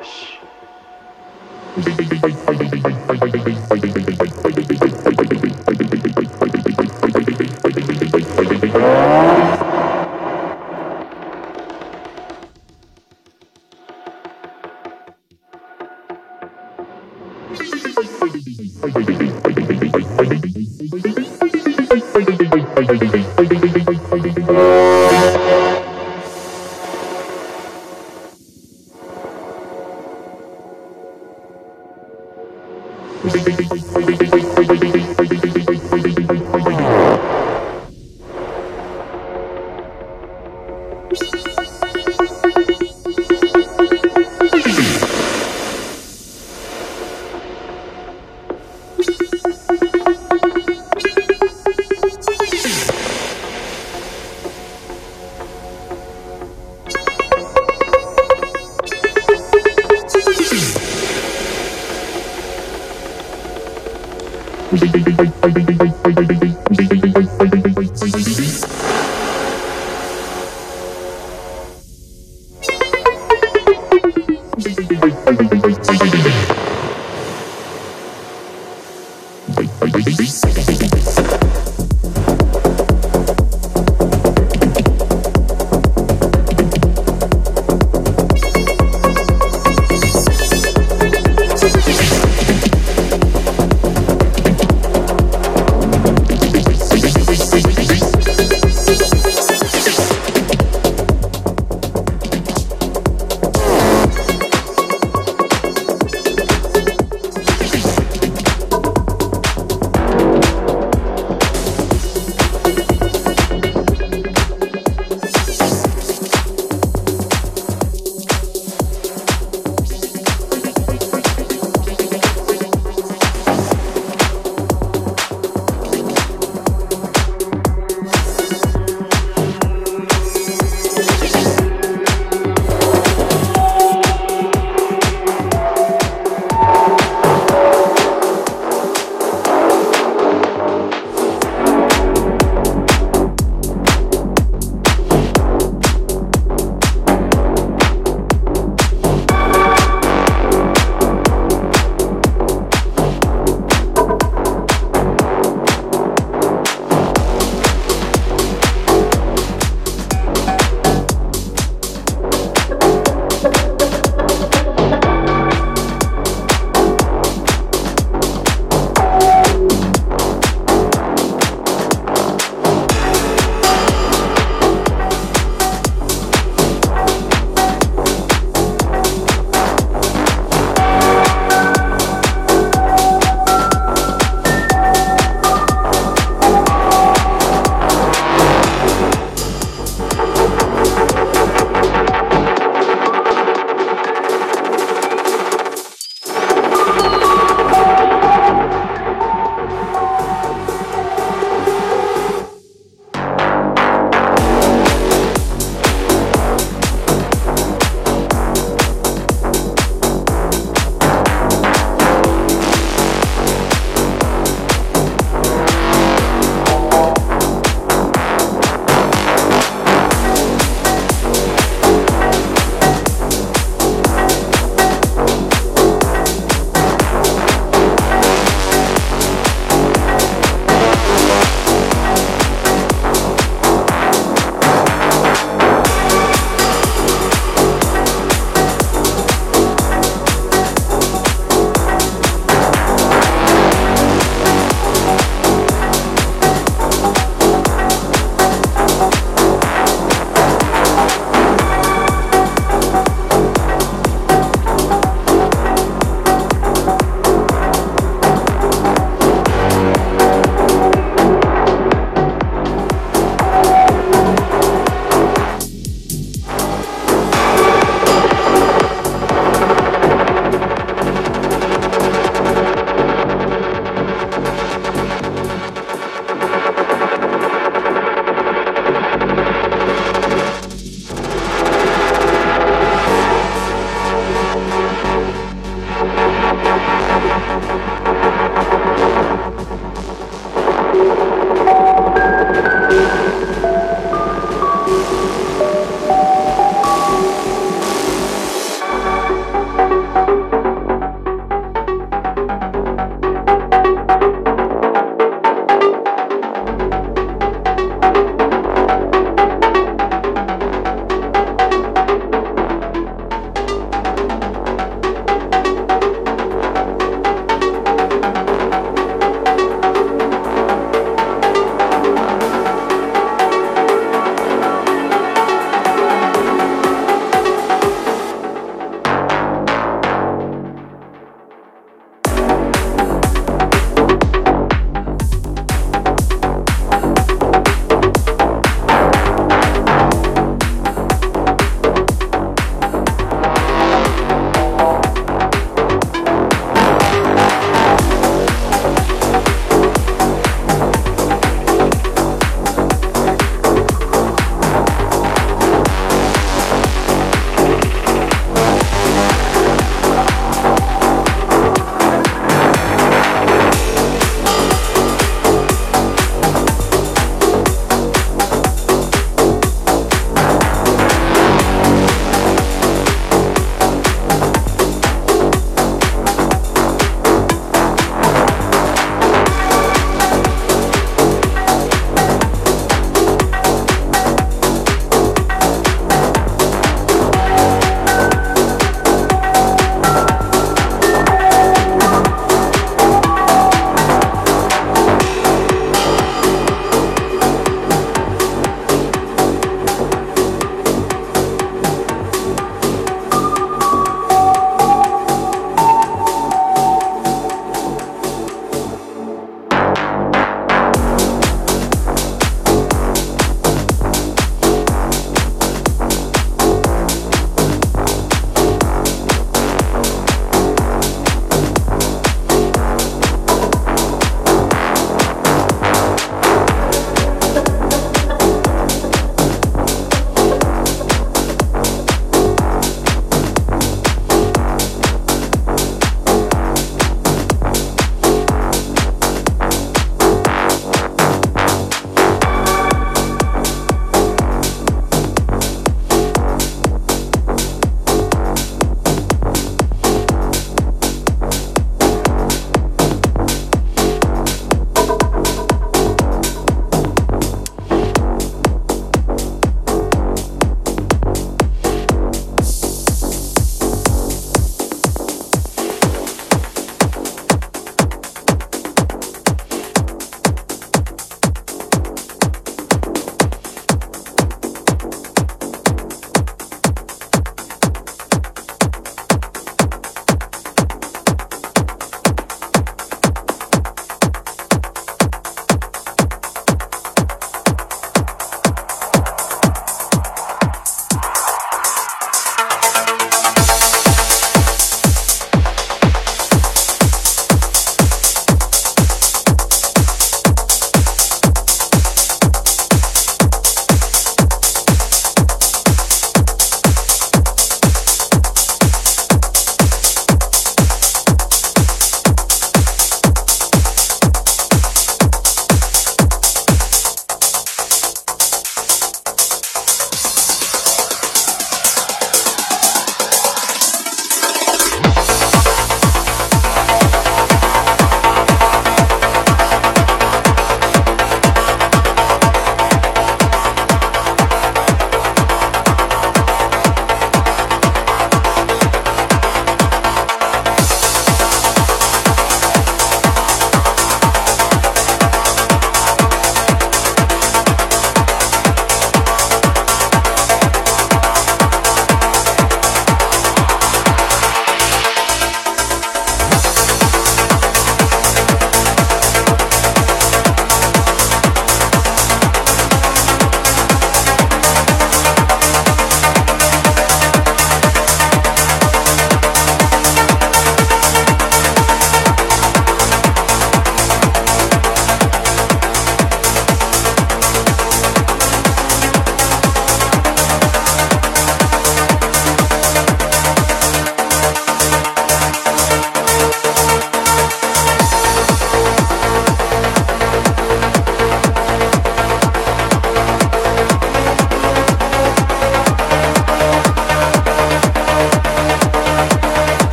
rest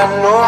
I know